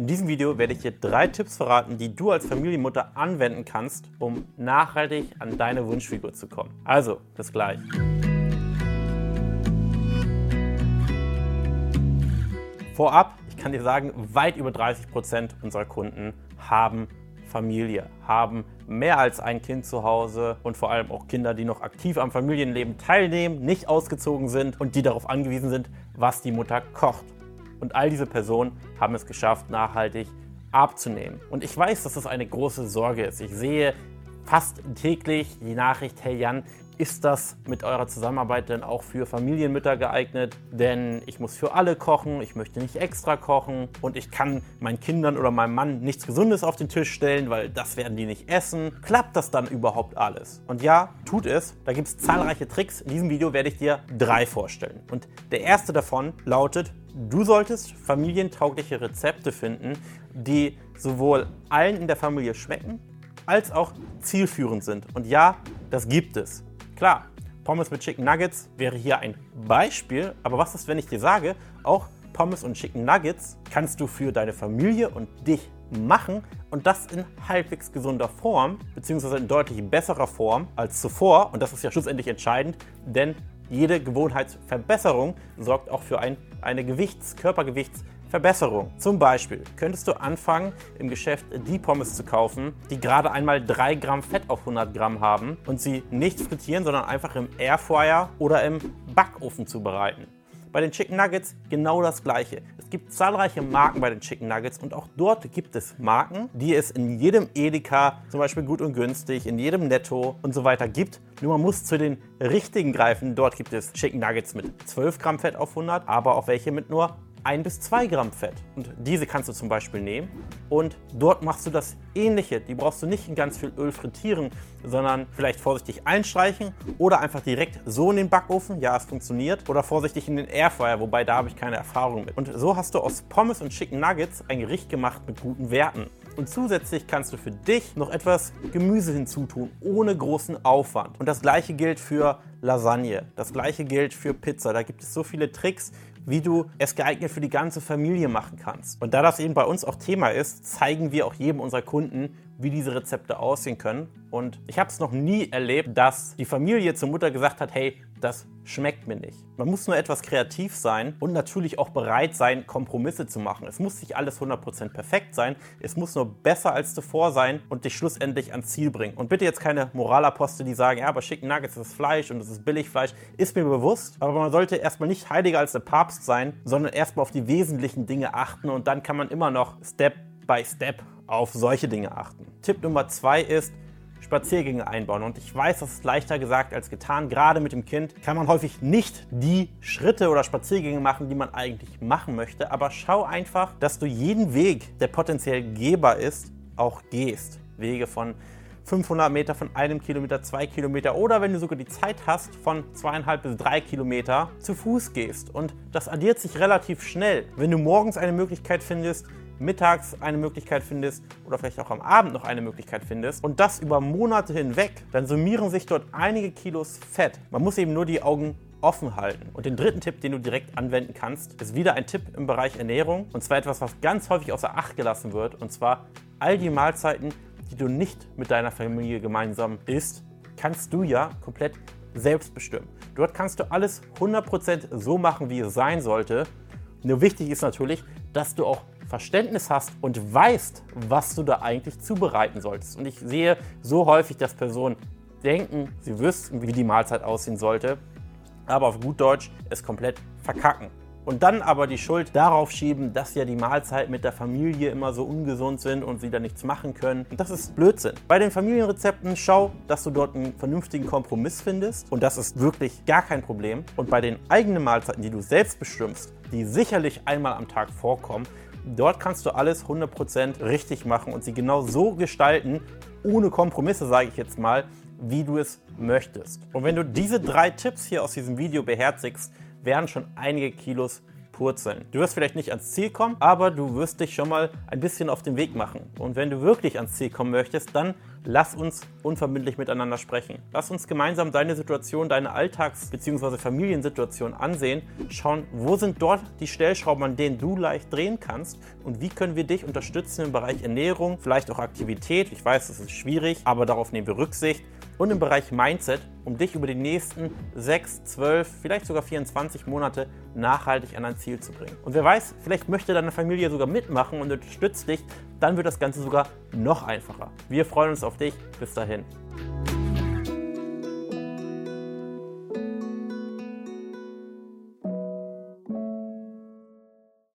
In diesem Video werde ich dir drei Tipps verraten, die du als Familienmutter anwenden kannst, um nachhaltig an deine Wunschfigur zu kommen. Also, bis gleich. Vorab, ich kann dir sagen, weit über 30 Prozent unserer Kunden haben Familie, haben mehr als ein Kind zu Hause und vor allem auch Kinder, die noch aktiv am Familienleben teilnehmen, nicht ausgezogen sind und die darauf angewiesen sind, was die Mutter kocht. Und all diese Personen haben es geschafft, nachhaltig abzunehmen. Und ich weiß, dass das eine große Sorge ist. Ich sehe fast täglich die Nachricht, hey Jan, ist das mit eurer Zusammenarbeit denn auch für Familienmütter geeignet? Denn ich muss für alle kochen, ich möchte nicht extra kochen und ich kann meinen Kindern oder meinem Mann nichts Gesundes auf den Tisch stellen, weil das werden die nicht essen. Klappt das dann überhaupt alles? Und ja, tut es. Da gibt es zahlreiche Tricks. In diesem Video werde ich dir drei vorstellen. Und der erste davon lautet, du solltest familientaugliche Rezepte finden, die sowohl allen in der Familie schmecken, als auch zielführend sind. Und ja, das gibt es. Klar, Pommes mit Chicken Nuggets wäre hier ein Beispiel, aber was ist, wenn ich dir sage, auch Pommes und Chicken Nuggets kannst du für deine Familie und dich machen und das in halbwegs gesunder Form, beziehungsweise in deutlich besserer Form als zuvor. Und das ist ja schlussendlich entscheidend, denn jede Gewohnheitsverbesserung sorgt auch für ein, eine Gewichts-, Körpergewichts- Verbesserung. Zum Beispiel könntest du anfangen, im Geschäft die Pommes zu kaufen, die gerade einmal 3 Gramm Fett auf 100 Gramm haben und sie nicht frittieren, sondern einfach im Airfryer oder im Backofen zubereiten. Bei den Chicken Nuggets genau das gleiche. Es gibt zahlreiche Marken bei den Chicken Nuggets und auch dort gibt es Marken, die es in jedem Edeka, zum Beispiel gut und günstig, in jedem Netto und so weiter gibt. Nur man muss zu den richtigen greifen. Dort gibt es Chicken Nuggets mit 12 Gramm Fett auf 100, aber auch welche mit nur 1 bis 2 Gramm Fett. Und diese kannst du zum Beispiel nehmen und dort machst du das ähnliche. Die brauchst du nicht in ganz viel Öl frittieren, sondern vielleicht vorsichtig einstreichen oder einfach direkt so in den Backofen, ja es funktioniert, oder vorsichtig in den Airfryer, wobei da habe ich keine Erfahrung mit. Und so hast du aus Pommes und Chicken Nuggets ein Gericht gemacht mit guten Werten. Und zusätzlich kannst du für dich noch etwas Gemüse hinzutun, ohne großen Aufwand. Und das gleiche gilt für Lasagne, das gleiche gilt für Pizza. Da gibt es so viele Tricks, wie du es geeignet für die ganze Familie machen kannst. Und da das eben bei uns auch Thema ist, zeigen wir auch jedem unserer Kunden, wie diese Rezepte aussehen können. Und ich habe es noch nie erlebt, dass die Familie zur Mutter gesagt hat, hey, das schmeckt mir nicht. Man muss nur etwas kreativ sein und natürlich auch bereit sein, Kompromisse zu machen. Es muss nicht alles 100% perfekt sein, es muss nur besser als zuvor sein und dich schlussendlich ans Ziel bringen. Und bitte jetzt keine Moralapostel, die sagen, ja, aber Chicken Nuggets ist Fleisch und es ist Billigfleisch, ist mir bewusst. Aber man sollte erstmal nicht heiliger als der Papst sein, sondern erstmal auf die wesentlichen Dinge achten und dann kann man immer noch Step by Step auf solche Dinge achten. Tipp Nummer zwei ist, Spaziergänge einbauen. Und ich weiß, das ist leichter gesagt als getan. Gerade mit dem Kind kann man häufig nicht die Schritte oder Spaziergänge machen, die man eigentlich machen möchte. Aber schau einfach, dass du jeden Weg, der potenziell gehbar ist, auch gehst. Wege von 500 Meter, von einem Kilometer, zwei Kilometer oder wenn du sogar die Zeit hast, von zweieinhalb bis drei Kilometer zu Fuß gehst. Und das addiert sich relativ schnell. Wenn du morgens eine Möglichkeit findest, mittags eine Möglichkeit findest oder vielleicht auch am Abend noch eine Möglichkeit findest und das über Monate hinweg, dann summieren sich dort einige Kilos Fett. Man muss eben nur die Augen offen halten. Und den dritten Tipp, den du direkt anwenden kannst, ist wieder ein Tipp im Bereich Ernährung. Und zwar etwas, was ganz häufig außer Acht gelassen wird. Und zwar all die Mahlzeiten, die du nicht mit deiner Familie gemeinsam isst, kannst du ja komplett selbst bestimmen. Dort kannst du alles 100% so machen, wie es sein sollte. Nur wichtig ist natürlich, dass du auch Verständnis hast und weißt, was du da eigentlich zubereiten solltest. Und ich sehe so häufig, dass Personen denken, sie wüssten, wie die Mahlzeit aussehen sollte, aber auf gut Deutsch es komplett verkacken. Und dann aber die Schuld darauf schieben, dass ja die Mahlzeiten mit der Familie immer so ungesund sind und sie da nichts machen können. Und das ist Blödsinn. Bei den Familienrezepten schau, dass du dort einen vernünftigen Kompromiss findest. Und das ist wirklich gar kein Problem. Und bei den eigenen Mahlzeiten, die du selbst bestimmst, die sicherlich einmal am Tag vorkommen, Dort kannst du alles 100% richtig machen und sie genau so gestalten, ohne Kompromisse, sage ich jetzt mal, wie du es möchtest. Und wenn du diese drei Tipps hier aus diesem Video beherzigst, werden schon einige Kilos verpurzeln. Du wirst vielleicht nicht ans Ziel kommen, aber du wirst dich schon mal ein bisschen auf den Weg machen. Und wenn du wirklich ans Ziel kommen möchtest, dann lass uns unverbindlich miteinander sprechen. Lass uns gemeinsam deine Situation, deine Alltags- bzw. Familiensituation ansehen, schauen, wo sind dort die Stellschrauben, an denen du leicht drehen kannst und wie können wir dich unterstützen im Bereich Ernährung, vielleicht auch Aktivität. Ich weiß, das ist schwierig, aber darauf nehmen wir Rücksicht und im Bereich Mindset, um dich über die nächsten 6, 12, vielleicht sogar 24 Monate nachhaltig an ein Ziel zu bringen. Und wer weiß, vielleicht möchte deine Familie sogar mitmachen und unterstützt dich, dann wird das Ganze sogar noch einfacher. Wir freuen uns auf dich. Bis dahin.